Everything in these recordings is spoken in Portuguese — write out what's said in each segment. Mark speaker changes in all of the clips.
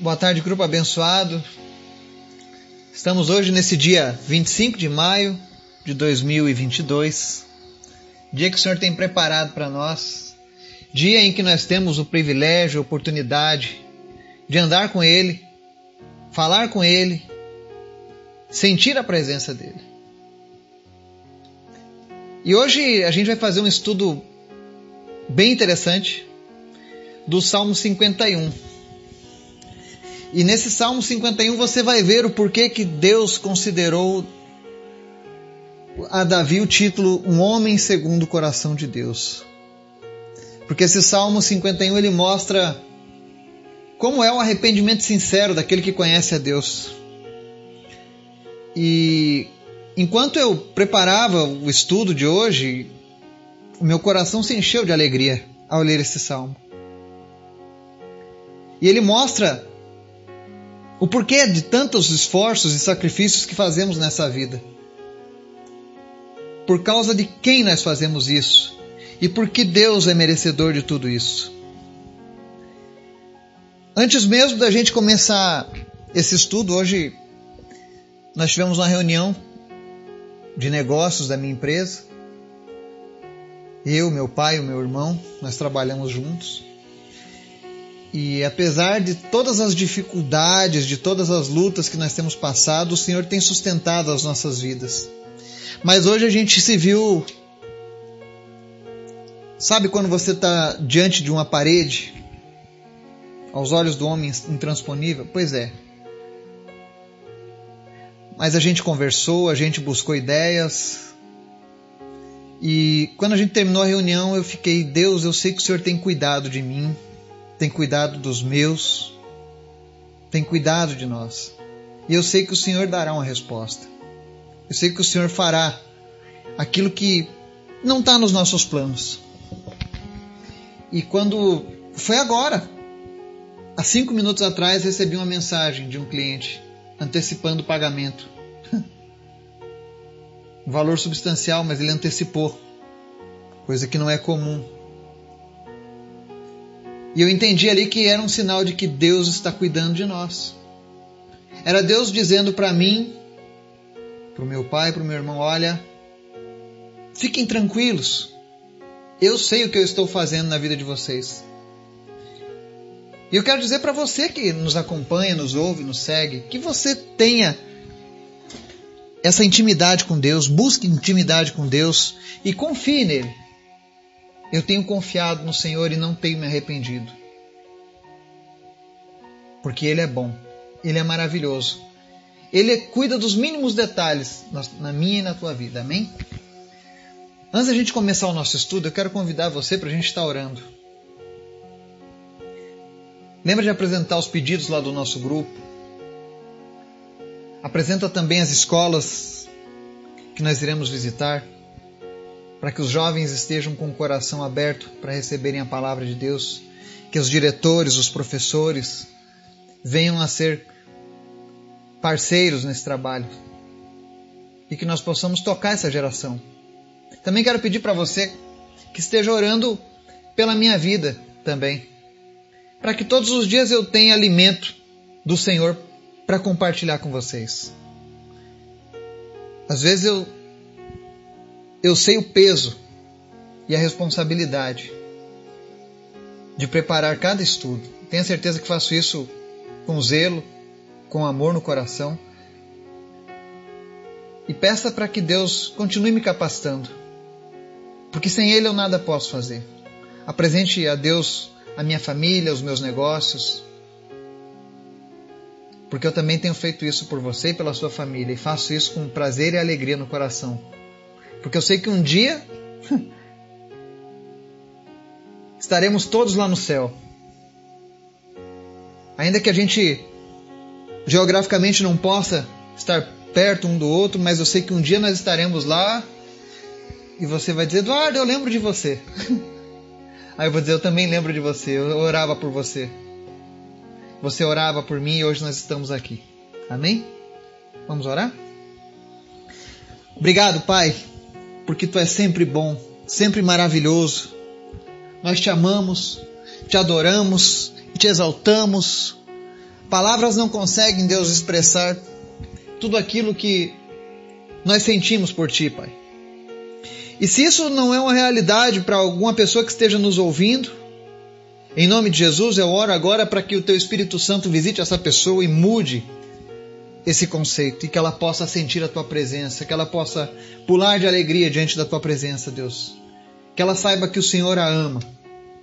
Speaker 1: Boa tarde, grupo abençoado. Estamos hoje nesse dia 25 de maio de 2022, dia que o Senhor tem preparado para nós, dia em que nós temos o privilégio, a oportunidade de andar com Ele, falar com Ele, sentir a presença dEle. E hoje a gente vai fazer um estudo bem interessante do Salmo 51. E nesse Salmo 51 você vai ver o porquê que Deus considerou a Davi o título Um Homem Segundo o Coração de Deus. Porque esse Salmo 51 ele mostra como é o arrependimento sincero daquele que conhece a Deus. E enquanto eu preparava o estudo de hoje, o meu coração se encheu de alegria ao ler esse salmo. E ele mostra o porquê de tantos esforços e sacrifícios que fazemos nessa vida. Por causa de quem nós fazemos isso e por que Deus é merecedor de tudo isso. Antes mesmo da gente começar esse estudo, hoje nós tivemos uma reunião de negócios da minha empresa. Eu, meu pai o meu irmão, nós trabalhamos juntos. E apesar de todas as dificuldades, de todas as lutas que nós temos passado, o Senhor tem sustentado as nossas vidas. Mas hoje a gente se viu. Sabe quando você está diante de uma parede, aos olhos do homem intransponível? Pois é. Mas a gente conversou, a gente buscou ideias. E quando a gente terminou a reunião, eu fiquei, Deus, eu sei que o Senhor tem cuidado de mim tem cuidado dos meus, tem cuidado de nós. E eu sei que o Senhor dará uma resposta. Eu sei que o Senhor fará aquilo que não está nos nossos planos. E quando foi agora, há cinco minutos atrás, recebi uma mensagem de um cliente antecipando o pagamento. um valor substancial, mas ele antecipou, coisa que não é comum. E eu entendi ali que era um sinal de que Deus está cuidando de nós. Era Deus dizendo para mim, para o meu pai, para o meu irmão: olha, fiquem tranquilos. Eu sei o que eu estou fazendo na vida de vocês. E eu quero dizer para você que nos acompanha, nos ouve, nos segue, que você tenha essa intimidade com Deus, busque intimidade com Deus e confie nele. Eu tenho confiado no Senhor e não tenho me arrependido. Porque Ele é bom, Ele é maravilhoso. Ele cuida dos mínimos detalhes na minha e na tua vida, amém? Antes da gente começar o nosso estudo, eu quero convidar você para a gente estar orando. Lembra de apresentar os pedidos lá do nosso grupo? Apresenta também as escolas que nós iremos visitar para que os jovens estejam com o coração aberto para receberem a palavra de Deus, que os diretores, os professores venham a ser parceiros nesse trabalho e que nós possamos tocar essa geração. Também quero pedir para você que esteja orando pela minha vida também, para que todos os dias eu tenha alimento do Senhor para compartilhar com vocês. Às vezes eu eu sei o peso e a responsabilidade de preparar cada estudo. Tenha certeza que faço isso com zelo, com amor no coração. E peça para que Deus continue me capacitando, porque sem Ele eu nada posso fazer. Apresente a Deus a minha família, os meus negócios, porque eu também tenho feito isso por você e pela sua família, e faço isso com prazer e alegria no coração. Porque eu sei que um dia estaremos todos lá no céu. Ainda que a gente geograficamente não possa estar perto um do outro, mas eu sei que um dia nós estaremos lá e você vai dizer: Eduardo, eu lembro de você. Aí eu vou dizer: Eu também lembro de você, eu orava por você. Você orava por mim e hoje nós estamos aqui. Amém? Vamos orar? Obrigado, Pai porque tu és sempre bom, sempre maravilhoso. Nós te amamos, te adoramos e te exaltamos, Palavras não conseguem, Deus, expressar tudo aquilo que nós sentimos por Ti, Pai. E se isso não é uma realidade para alguma pessoa que esteja nos ouvindo, em nome de Jesus, eu oro agora para que o Teu Espírito Santo visite essa pessoa e mude esse conceito e que ela possa sentir a Tua presença, que ela possa pular de alegria diante da Tua presença, Deus. Que ela saiba que o Senhor a ama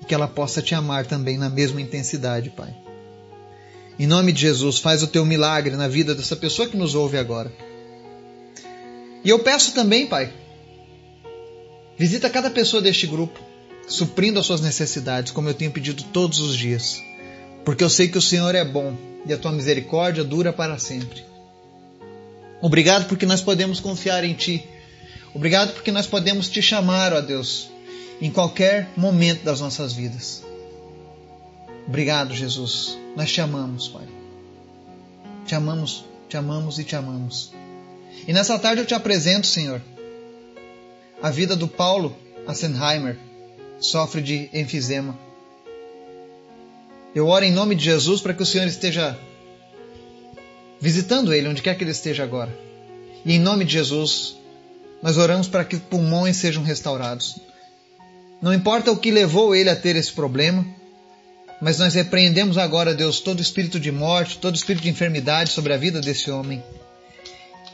Speaker 1: e que ela possa te amar também na mesma intensidade, Pai. Em nome de Jesus, faz o teu milagre na vida dessa pessoa que nos ouve agora. E eu peço também, Pai, visita cada pessoa deste grupo, suprindo as suas necessidades, como eu tenho pedido todos os dias, porque eu sei que o Senhor é bom e a tua misericórdia dura para sempre. Obrigado porque nós podemos confiar em Ti. Obrigado porque nós podemos te chamar, ó Deus, em qualquer momento das nossas vidas. Obrigado, Jesus. Nós te amamos, Pai. Te amamos, te amamos e te amamos. E nessa tarde eu te apresento, Senhor, a vida do Paulo Assenheimer, sofre de enfisema. Eu oro em nome de Jesus para que o Senhor esteja visitando ele onde quer que ele esteja agora. E em nome de Jesus, nós oramos para que pulmões sejam restaurados. Não importa o que levou ele a ter esse problema, mas nós repreendemos agora, Deus, todo espírito de morte, todo espírito de enfermidade sobre a vida desse homem.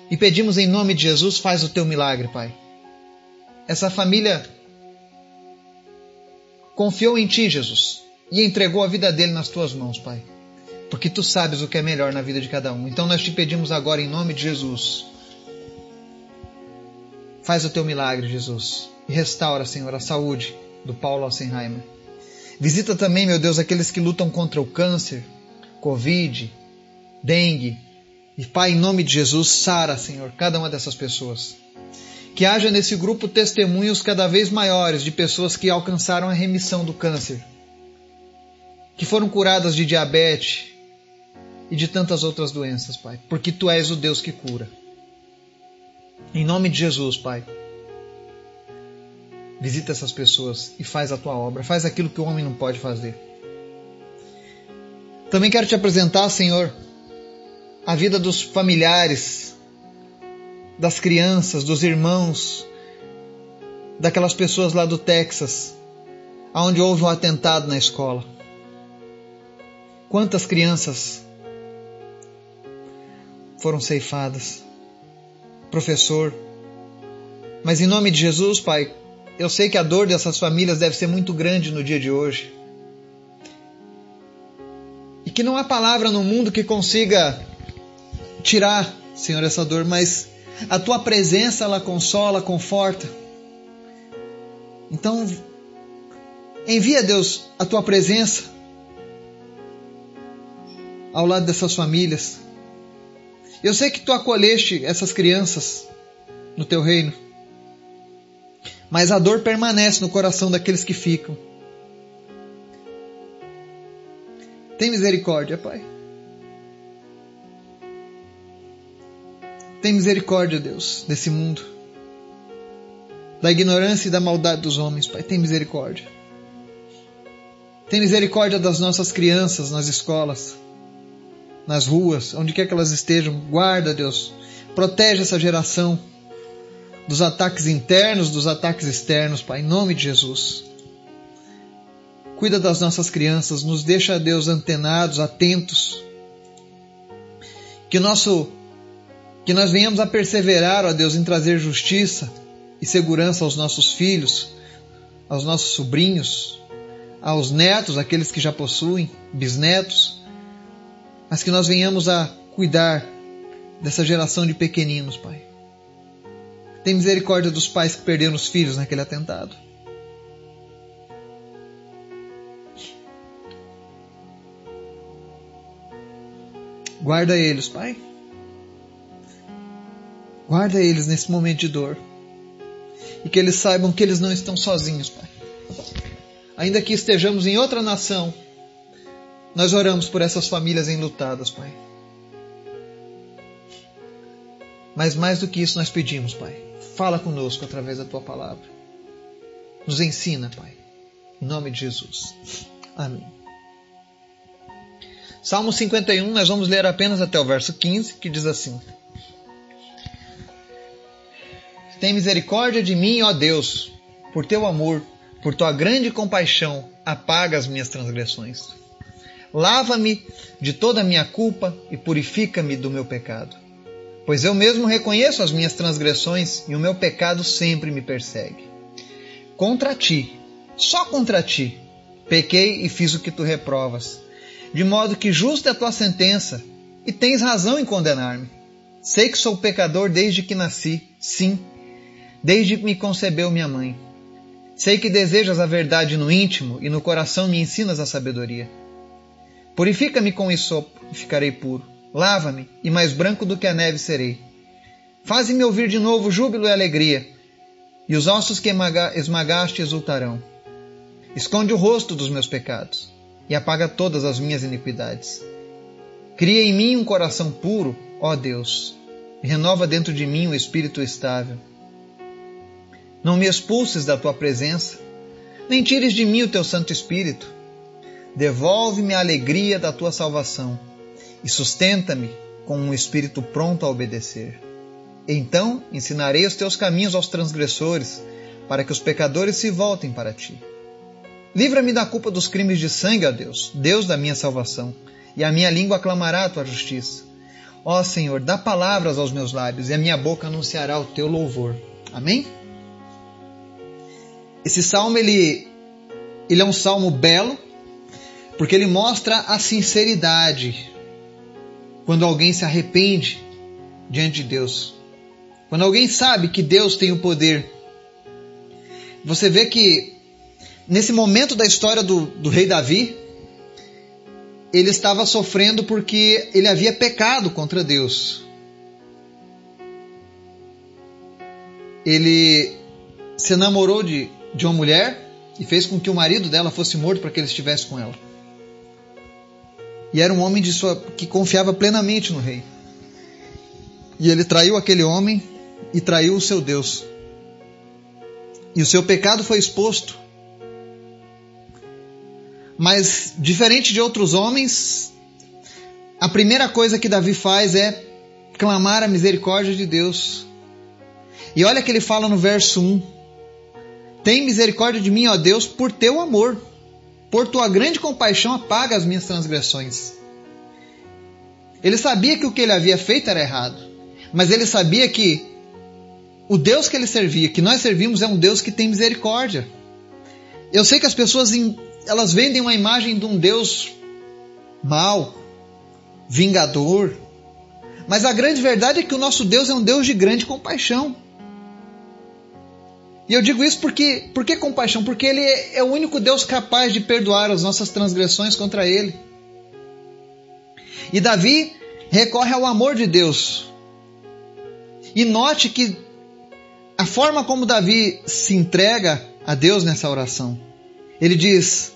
Speaker 1: E pedimos em nome de Jesus, faz o teu milagre, Pai. Essa família confiou em ti, Jesus, e entregou a vida dele nas tuas mãos, Pai. Porque tu sabes o que é melhor na vida de cada um. Então nós te pedimos agora em nome de Jesus. Faz o teu milagre, Jesus, e restaura, Senhor, a saúde do Paulo Alsenheimer. Visita também, meu Deus, aqueles que lutam contra o câncer, Covid, dengue. E Pai, em nome de Jesus, sara, Senhor, cada uma dessas pessoas. Que haja nesse grupo testemunhos cada vez maiores de pessoas que alcançaram a remissão do câncer, que foram curadas de diabetes e de tantas outras doenças, Pai, porque Tu és o Deus que cura. Em nome de Jesus, Pai. Visita essas pessoas e faz a tua obra, faz aquilo que o homem não pode fazer. Também quero te apresentar, Senhor, a vida dos familiares, das crianças, dos irmãos, daquelas pessoas lá do Texas, onde houve um atentado na escola. Quantas crianças foram ceifadas? Professor, mas em nome de Jesus, Pai, eu sei que a dor dessas famílias deve ser muito grande no dia de hoje. E que não há palavra no mundo que consiga tirar, Senhor, essa dor, mas a tua presença ela consola, conforta. Então, envia, Deus, a tua presença ao lado dessas famílias. Eu sei que tu acolheste essas crianças no teu reino mas a dor permanece no coração daqueles que ficam. Tem misericórdia, Pai. Tem misericórdia, Deus, desse mundo. Da ignorância e da maldade dos homens, Pai. Tem misericórdia. Tem misericórdia das nossas crianças nas escolas, nas ruas, onde quer que elas estejam. Guarda, Deus. Protege essa geração dos ataques internos, dos ataques externos, Pai, em nome de Jesus. Cuida das nossas crianças, nos deixa, Deus, antenados, atentos. Que nosso que nós venhamos a perseverar, ó Deus, em trazer justiça e segurança aos nossos filhos, aos nossos sobrinhos, aos netos, aqueles que já possuem, bisnetos, mas que nós venhamos a cuidar dessa geração de pequeninos, Pai. Tem misericórdia dos pais que perderam os filhos naquele atentado. Guarda eles, Pai. Guarda eles nesse momento de dor. E que eles saibam que eles não estão sozinhos, Pai. Ainda que estejamos em outra nação, nós oramos por essas famílias enlutadas, Pai. Mas mais do que isso nós pedimos, Pai Fala conosco através da tua palavra. Nos ensina, Pai. Em nome de Jesus. Amém. Salmo 51, nós vamos ler apenas até o verso 15, que diz assim: Tem misericórdia de mim, ó Deus, por teu amor, por tua grande compaixão, apaga as minhas transgressões. Lava-me de toda a minha culpa e purifica-me do meu pecado. Pois eu mesmo reconheço as minhas transgressões e o meu pecado sempre me persegue. Contra ti, só contra ti, pequei e fiz o que tu reprovas de modo que justa é a tua sentença, e tens razão em condenar-me. Sei que sou pecador desde que nasci, sim, desde que me concebeu minha mãe. Sei que desejas a verdade no íntimo e no coração me ensinas a sabedoria. Purifica-me com isopo e ficarei puro. Lava-me e mais branco do que a neve serei. Faze-me ouvir de novo júbilo e alegria, e os ossos que esmagaste exultarão. Esconde o rosto dos meus pecados e apaga todas as minhas iniquidades. Cria em mim um coração puro, ó Deus, e renova dentro de mim um espírito estável. Não me expulses da tua presença, nem tires de mim o teu Santo Espírito. Devolve-me a alegria da tua salvação e sustenta-me com um espírito pronto a obedecer. Então ensinarei os teus caminhos aos transgressores, para que os pecadores se voltem para ti. Livra-me da culpa dos crimes de sangue, ó Deus, Deus da minha salvação, e a minha língua aclamará a tua justiça. Ó Senhor, dá palavras aos meus lábios, e a minha boca anunciará o teu louvor. Amém? Esse salmo ele, ele é um salmo belo, porque ele mostra a sinceridade quando alguém se arrepende diante de Deus. Quando alguém sabe que Deus tem o poder. Você vê que nesse momento da história do, do rei Davi, ele estava sofrendo porque ele havia pecado contra Deus. Ele se namorou de, de uma mulher e fez com que o marido dela fosse morto para que ele estivesse com ela. E era um homem de sua, que confiava plenamente no rei. E ele traiu aquele homem e traiu o seu Deus. E o seu pecado foi exposto mas, diferente de outros homens, a primeira coisa que Davi faz é clamar a misericórdia de Deus. E olha que ele fala no verso 1: Tem misericórdia de mim, ó Deus, por teu amor. Por tua grande compaixão, apaga as minhas transgressões. Ele sabia que o que ele havia feito era errado, mas ele sabia que o Deus que ele servia, que nós servimos, é um Deus que tem misericórdia. Eu sei que as pessoas elas vendem uma imagem de um Deus mau, vingador. Mas a grande verdade é que o nosso Deus é um Deus de grande compaixão. E eu digo isso porque, por que compaixão? Porque Ele é o único Deus capaz de perdoar as nossas transgressões contra Ele. E Davi recorre ao amor de Deus. E note que a forma como Davi se entrega a Deus nessa oração. Ele diz: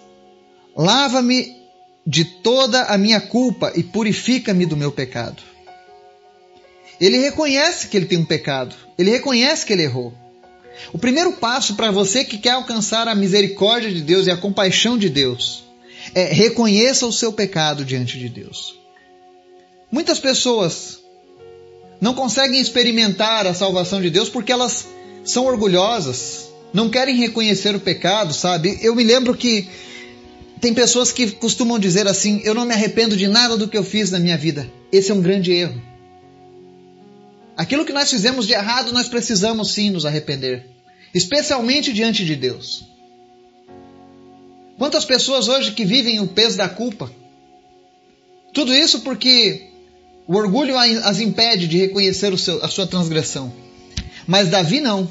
Speaker 1: Lava-me de toda a minha culpa e purifica-me do meu pecado. Ele reconhece que ele tem um pecado, ele reconhece que ele errou. O primeiro passo para você que quer alcançar a misericórdia de Deus e a compaixão de Deus é reconheça o seu pecado diante de Deus. Muitas pessoas não conseguem experimentar a salvação de Deus porque elas são orgulhosas, não querem reconhecer o pecado, sabe? Eu me lembro que tem pessoas que costumam dizer assim: Eu não me arrependo de nada do que eu fiz na minha vida. Esse é um grande erro. Aquilo que nós fizemos de errado, nós precisamos sim nos arrepender, especialmente diante de Deus. Quantas pessoas hoje que vivem o peso da culpa? Tudo isso porque o orgulho as impede de reconhecer seu, a sua transgressão. Mas Davi não.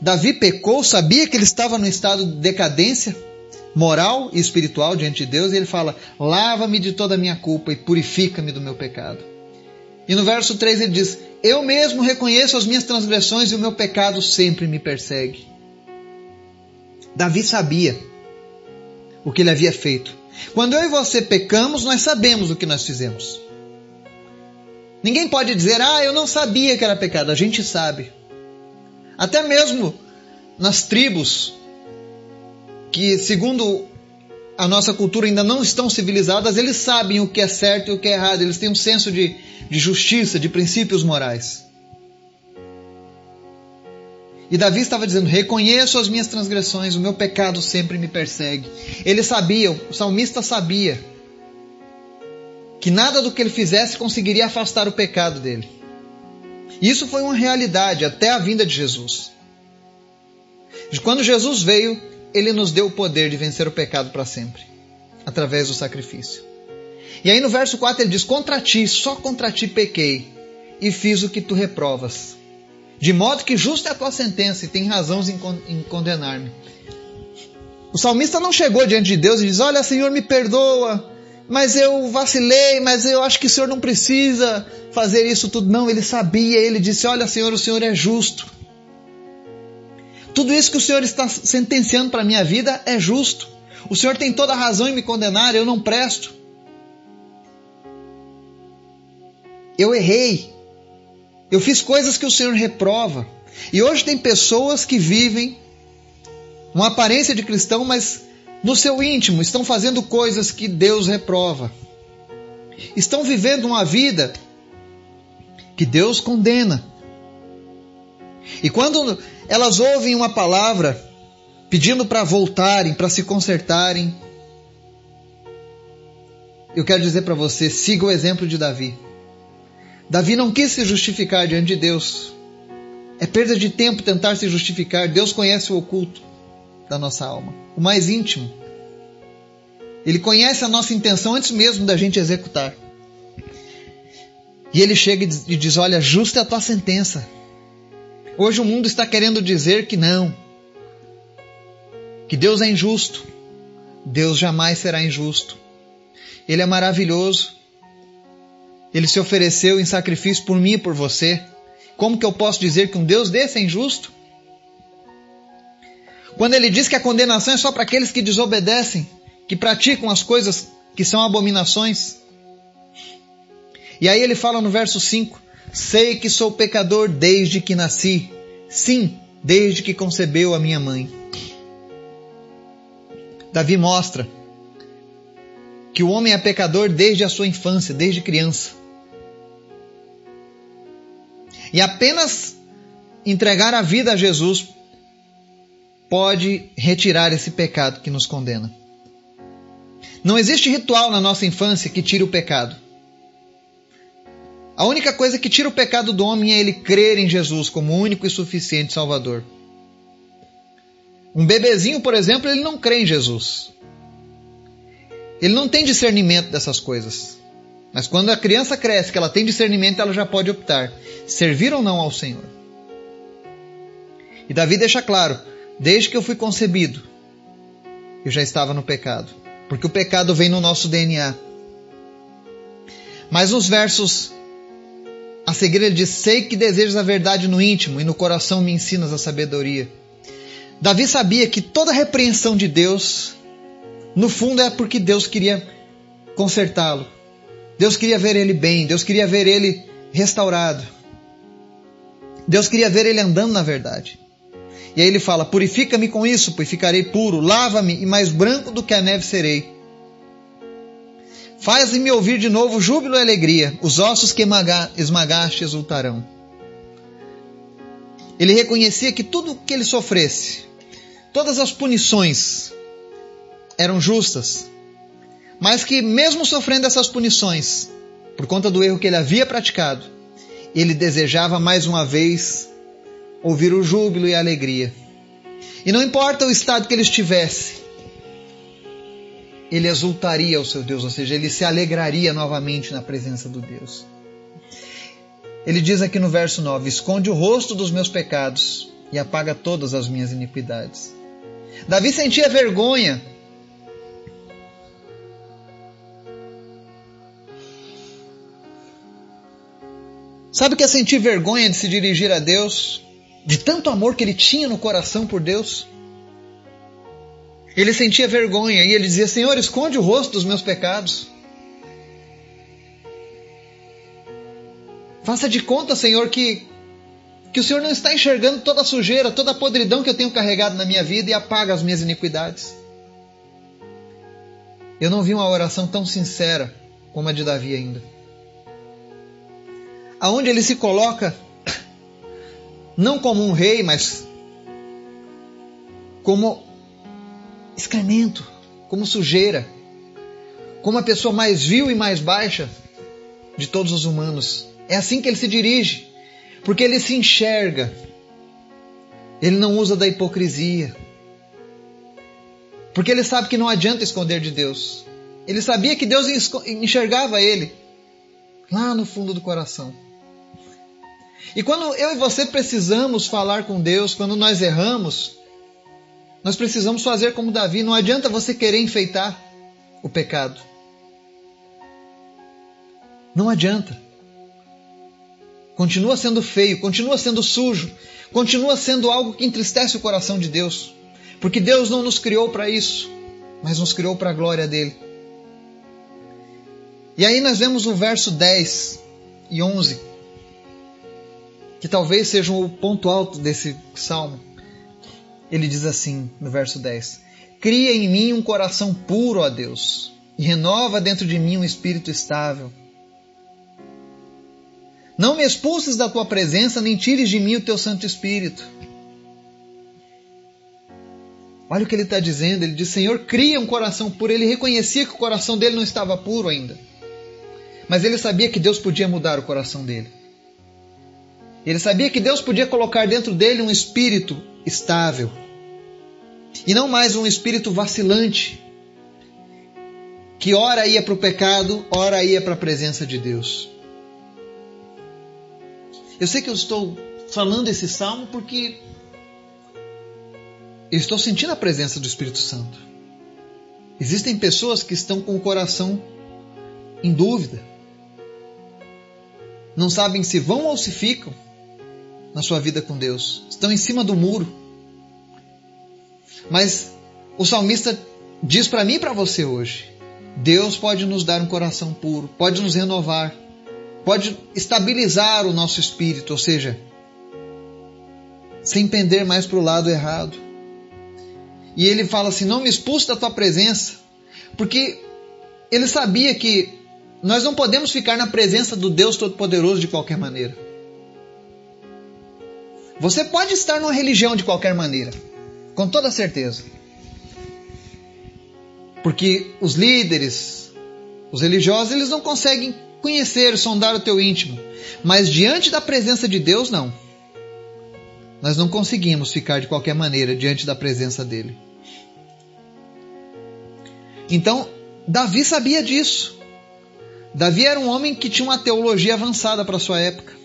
Speaker 1: Davi pecou, sabia que ele estava no estado de decadência moral e espiritual diante de Deus, e ele fala: Lava-me de toda a minha culpa e purifica-me do meu pecado. E no verso 3 ele diz: Eu mesmo reconheço as minhas transgressões e o meu pecado sempre me persegue. Davi sabia o que ele havia feito. Quando eu e você pecamos, nós sabemos o que nós fizemos. Ninguém pode dizer, ah, eu não sabia que era pecado. A gente sabe. Até mesmo nas tribos que, segundo a nossa cultura ainda não estão civilizadas, eles sabem o que é certo e o que é errado, eles têm um senso de, de justiça, de princípios morais. E Davi estava dizendo: Reconheço as minhas transgressões, o meu pecado sempre me persegue. Ele sabia, o salmista sabia, que nada do que ele fizesse conseguiria afastar o pecado dele. Isso foi uma realidade até a vinda de Jesus. Quando Jesus veio, ele nos deu o poder de vencer o pecado para sempre, através do sacrifício. E aí no verso 4 ele diz: Contra ti, só contra ti pequei, e fiz o que tu reprovas. De modo que justa é a tua sentença e tem razão em condenar-me. O salmista não chegou diante de Deus e diz: Olha, Senhor, me perdoa, mas eu vacilei, mas eu acho que o Senhor não precisa fazer isso tudo. Não, ele sabia, ele disse: Olha, Senhor, o Senhor é justo. Tudo isso que o Senhor está sentenciando para a minha vida é justo. O Senhor tem toda a razão em me condenar, eu não presto. Eu errei. Eu fiz coisas que o Senhor reprova. E hoje tem pessoas que vivem uma aparência de cristão, mas no seu íntimo estão fazendo coisas que Deus reprova. Estão vivendo uma vida que Deus condena. E quando elas ouvem uma palavra pedindo para voltarem, para se consertarem, eu quero dizer para você: siga o exemplo de Davi. Davi não quis se justificar diante de Deus. É perda de tempo tentar se justificar. Deus conhece o oculto da nossa alma, o mais íntimo. Ele conhece a nossa intenção antes mesmo da gente executar. E ele chega e diz: Olha, justa é a tua sentença. Hoje o mundo está querendo dizer que não, que Deus é injusto. Deus jamais será injusto. Ele é maravilhoso. Ele se ofereceu em sacrifício por mim e por você. Como que eu posso dizer que um Deus desse é injusto? Quando ele diz que a condenação é só para aqueles que desobedecem, que praticam as coisas que são abominações. E aí ele fala no verso 5: Sei que sou pecador desde que nasci, sim, desde que concebeu a minha mãe. Davi mostra que o homem é pecador desde a sua infância, desde criança. E apenas entregar a vida a Jesus pode retirar esse pecado que nos condena. Não existe ritual na nossa infância que tire o pecado. A única coisa que tira o pecado do homem é ele crer em Jesus como único e suficiente Salvador. Um bebezinho, por exemplo, ele não crê em Jesus. Ele não tem discernimento dessas coisas. Mas quando a criança cresce, que ela tem discernimento, ela já pode optar servir ou não ao Senhor. E Davi deixa claro: desde que eu fui concebido, eu já estava no pecado, porque o pecado vem no nosso DNA. Mas nos versos a ele diz: Sei que desejas a verdade no íntimo e no coração me ensinas a sabedoria. Davi sabia que toda repreensão de Deus, no fundo, é porque Deus queria consertá-lo, Deus queria ver ele bem, Deus queria ver ele restaurado. Deus queria ver ele andando na verdade. E aí ele fala: Purifica-me com isso, pois ficarei puro, lava-me e mais branco do que a neve serei. Faz-me ouvir de novo júbilo e alegria, os ossos que esmagaste exultarão. Ele reconhecia que tudo que ele sofresse, todas as punições eram justas, mas que, mesmo sofrendo essas punições, por conta do erro que ele havia praticado, ele desejava mais uma vez ouvir o júbilo e a alegria. E não importa o estado que ele estivesse, ele exultaria ao seu Deus, ou seja, ele se alegraria novamente na presença do Deus. Ele diz aqui no verso 9: Esconde o rosto dos meus pecados e apaga todas as minhas iniquidades. Davi sentia vergonha Sabe o que é sentir vergonha de se dirigir a Deus? De tanto amor que ele tinha no coração por Deus? Ele sentia vergonha e ele dizia: Senhor, esconde o rosto dos meus pecados. Faça de conta, Senhor, que, que o Senhor não está enxergando toda a sujeira, toda a podridão que eu tenho carregado na minha vida e apaga as minhas iniquidades. Eu não vi uma oração tão sincera como a de Davi ainda. Aonde ele se coloca não como um rei, mas como excremento, como sujeira, como a pessoa mais vil e mais baixa de todos os humanos. É assim que ele se dirige, porque ele se enxerga. Ele não usa da hipocrisia. Porque ele sabe que não adianta esconder de Deus. Ele sabia que Deus enxergava ele lá no fundo do coração. E quando eu e você precisamos falar com Deus, quando nós erramos, nós precisamos fazer como Davi. Não adianta você querer enfeitar o pecado. Não adianta. Continua sendo feio, continua sendo sujo, continua sendo algo que entristece o coração de Deus. Porque Deus não nos criou para isso, mas nos criou para a glória dele. E aí nós vemos o verso 10 e 11 que talvez seja o ponto alto desse salmo. Ele diz assim no verso 10: Cria em mim um coração puro, ó Deus, e renova dentro de mim um espírito estável. Não me expulses da tua presença, nem tires de mim o teu Santo Espírito. Olha o que ele está dizendo. Ele diz: Senhor, cria um coração puro. Ele reconhecia que o coração dele não estava puro ainda. Mas ele sabia que Deus podia mudar o coração dele. Ele sabia que Deus podia colocar dentro dele um espírito estável e não mais um espírito vacilante que ora ia para o pecado, ora ia para a presença de Deus. Eu sei que eu estou falando esse salmo porque eu estou sentindo a presença do Espírito Santo. Existem pessoas que estão com o coração em dúvida. Não sabem se vão ou se ficam na sua vida com Deus. Estão em cima do muro. Mas o salmista diz para mim e para você hoje: Deus pode nos dar um coração puro, pode nos renovar, pode estabilizar o nosso espírito, ou seja, sem pender mais para o lado errado. E ele fala assim: Não me expulse da tua presença, porque ele sabia que nós não podemos ficar na presença do Deus Todo-Poderoso de qualquer maneira. Você pode estar numa religião de qualquer maneira, com toda certeza. Porque os líderes, os religiosos, eles não conseguem conhecer, sondar o teu íntimo. Mas diante da presença de Deus, não. Nós não conseguimos ficar de qualquer maneira diante da presença dele. Então, Davi sabia disso. Davi era um homem que tinha uma teologia avançada para sua época.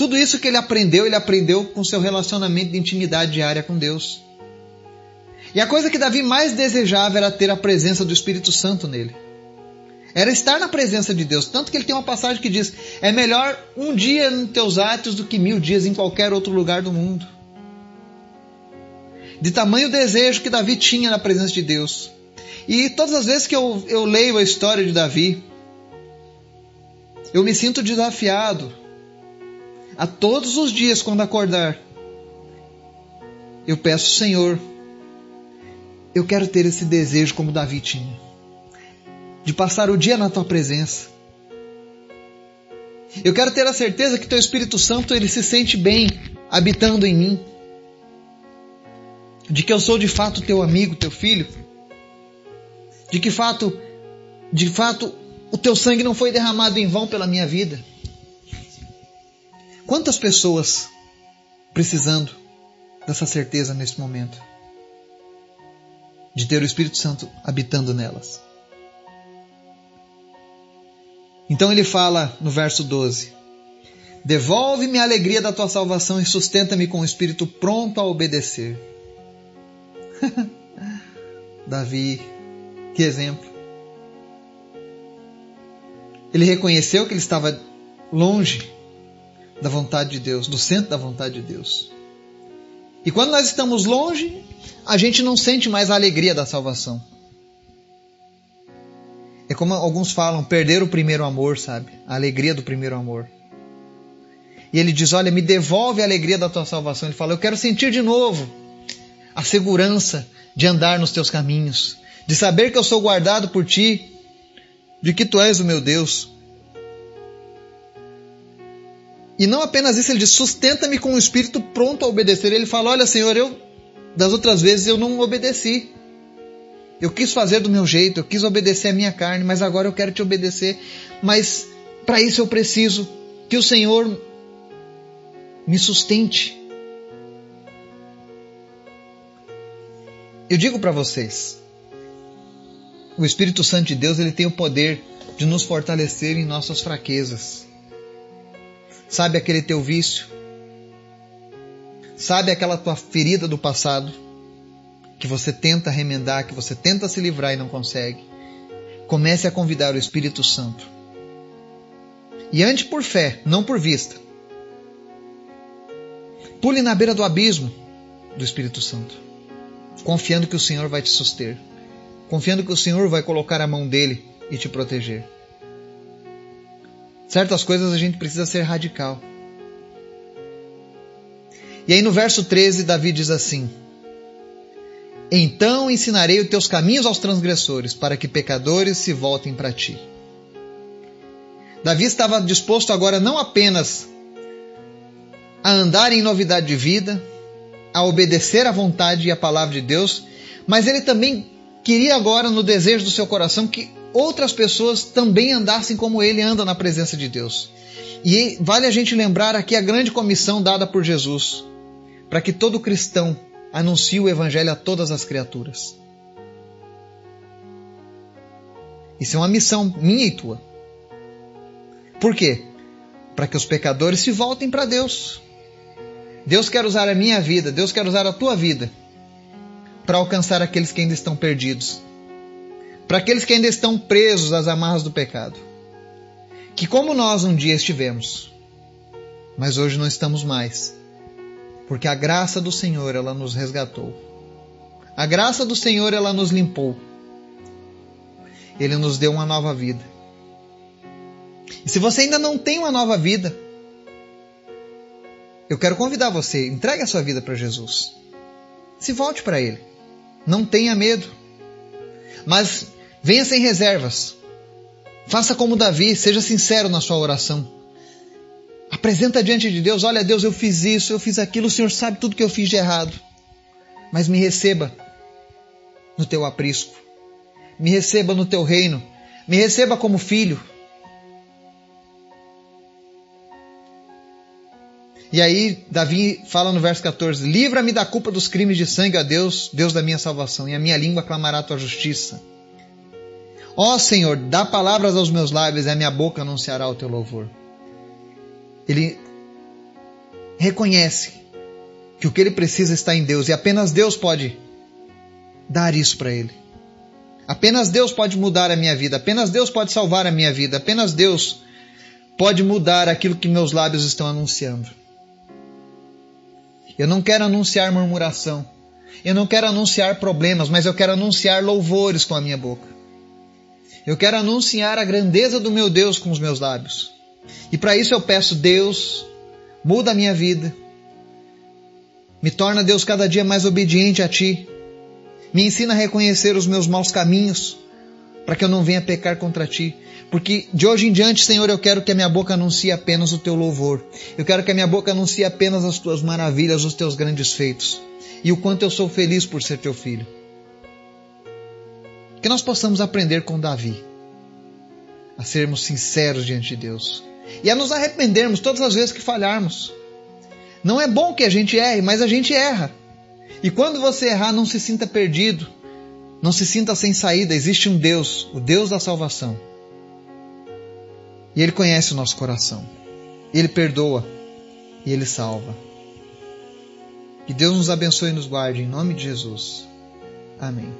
Speaker 1: Tudo isso que ele aprendeu, ele aprendeu com seu relacionamento de intimidade diária com Deus. E a coisa que Davi mais desejava era ter a presença do Espírito Santo nele. Era estar na presença de Deus. Tanto que ele tem uma passagem que diz: É melhor um dia nos teus atos do que mil dias em qualquer outro lugar do mundo. De tamanho desejo que Davi tinha na presença de Deus. E todas as vezes que eu, eu leio a história de Davi, eu me sinto desafiado a todos os dias quando acordar. Eu peço, Senhor, eu quero ter esse desejo como Davi tinha, de passar o dia na tua presença. Eu quero ter a certeza que teu Espírito Santo ele se sente bem habitando em mim, de que eu sou de fato teu amigo, teu filho, de que fato, de fato, o teu sangue não foi derramado em vão pela minha vida. Quantas pessoas precisando dessa certeza neste momento? De ter o Espírito Santo habitando nelas. Então ele fala no verso 12: Devolve-me a alegria da tua salvação e sustenta-me com o espírito pronto a obedecer. Davi, que exemplo. Ele reconheceu que ele estava longe da vontade de Deus, do centro da vontade de Deus. E quando nós estamos longe, a gente não sente mais a alegria da salvação. É como alguns falam, perder o primeiro amor, sabe? A alegria do primeiro amor. E ele diz: Olha, me devolve a alegria da tua salvação. Ele fala: Eu quero sentir de novo a segurança de andar nos teus caminhos, de saber que eu sou guardado por ti, de que tu és o meu Deus. E não apenas isso, ele diz: sustenta-me com o espírito pronto a obedecer. Ele fala: Olha, Senhor, eu das outras vezes eu não obedeci. Eu quis fazer do meu jeito, eu quis obedecer a minha carne, mas agora eu quero te obedecer. Mas para isso eu preciso que o Senhor me sustente. Eu digo para vocês, o Espírito Santo de Deus ele tem o poder de nos fortalecer em nossas fraquezas. Sabe aquele teu vício? Sabe aquela tua ferida do passado que você tenta remendar, que você tenta se livrar e não consegue? Comece a convidar o Espírito Santo. E ande por fé, não por vista. Pule na beira do abismo do Espírito Santo, confiando que o Senhor vai te suster, confiando que o Senhor vai colocar a mão dele e te proteger. Certas coisas a gente precisa ser radical. E aí no verso 13, Davi diz assim: Então ensinarei os teus caminhos aos transgressores, para que pecadores se voltem para ti. Davi estava disposto agora não apenas a andar em novidade de vida, a obedecer à vontade e à palavra de Deus, mas ele também queria agora, no desejo do seu coração, que outras pessoas também andassem como ele anda na presença de Deus. E vale a gente lembrar aqui a grande comissão dada por Jesus, para que todo cristão anuncie o evangelho a todas as criaturas. Isso é uma missão minha e tua. Por quê? Para que os pecadores se voltem para Deus. Deus quer usar a minha vida, Deus quer usar a tua vida para alcançar aqueles que ainda estão perdidos para aqueles que ainda estão presos às amarras do pecado. Que como nós um dia estivemos, mas hoje não estamos mais, porque a graça do Senhor ela nos resgatou. A graça do Senhor ela nos limpou. Ele nos deu uma nova vida. E se você ainda não tem uma nova vida, eu quero convidar você, entregue a sua vida para Jesus. Se volte para Ele. Não tenha medo. Mas Venha sem reservas. Faça como Davi, seja sincero na sua oração. Apresenta diante de Deus: olha, Deus, eu fiz isso, eu fiz aquilo, o Senhor sabe tudo que eu fiz de errado. Mas me receba no teu aprisco. Me receba no teu reino. Me receba como filho. E aí, Davi fala no verso 14: Livra-me da culpa dos crimes de sangue, a Deus, Deus da minha salvação, e a minha língua clamará a tua justiça. Ó Senhor, dá palavras aos meus lábios e a minha boca anunciará o teu louvor. Ele reconhece que o que ele precisa está em Deus e apenas Deus pode dar isso para ele. Apenas Deus pode mudar a minha vida, apenas Deus pode salvar a minha vida, apenas Deus pode mudar aquilo que meus lábios estão anunciando. Eu não quero anunciar murmuração, eu não quero anunciar problemas, mas eu quero anunciar louvores com a minha boca. Eu quero anunciar a grandeza do meu Deus com os meus lábios. E para isso eu peço, Deus, muda a minha vida. Me torna, Deus, cada dia mais obediente a Ti. Me ensina a reconhecer os meus maus caminhos, para que eu não venha pecar contra Ti. Porque de hoje em diante, Senhor, eu quero que a minha boca anuncie apenas o Teu louvor. Eu quero que a minha boca anuncie apenas as Tuas maravilhas, os Teus grandes feitos. E o quanto eu sou feliz por ser Teu filho. Que nós possamos aprender com Davi a sermos sinceros diante de Deus e a nos arrependermos todas as vezes que falharmos. Não é bom que a gente erre, mas a gente erra. E quando você errar, não se sinta perdido, não se sinta sem saída. Existe um Deus, o Deus da salvação. E Ele conhece o nosso coração. Ele perdoa e Ele salva. Que Deus nos abençoe e nos guarde, em nome de Jesus. Amém.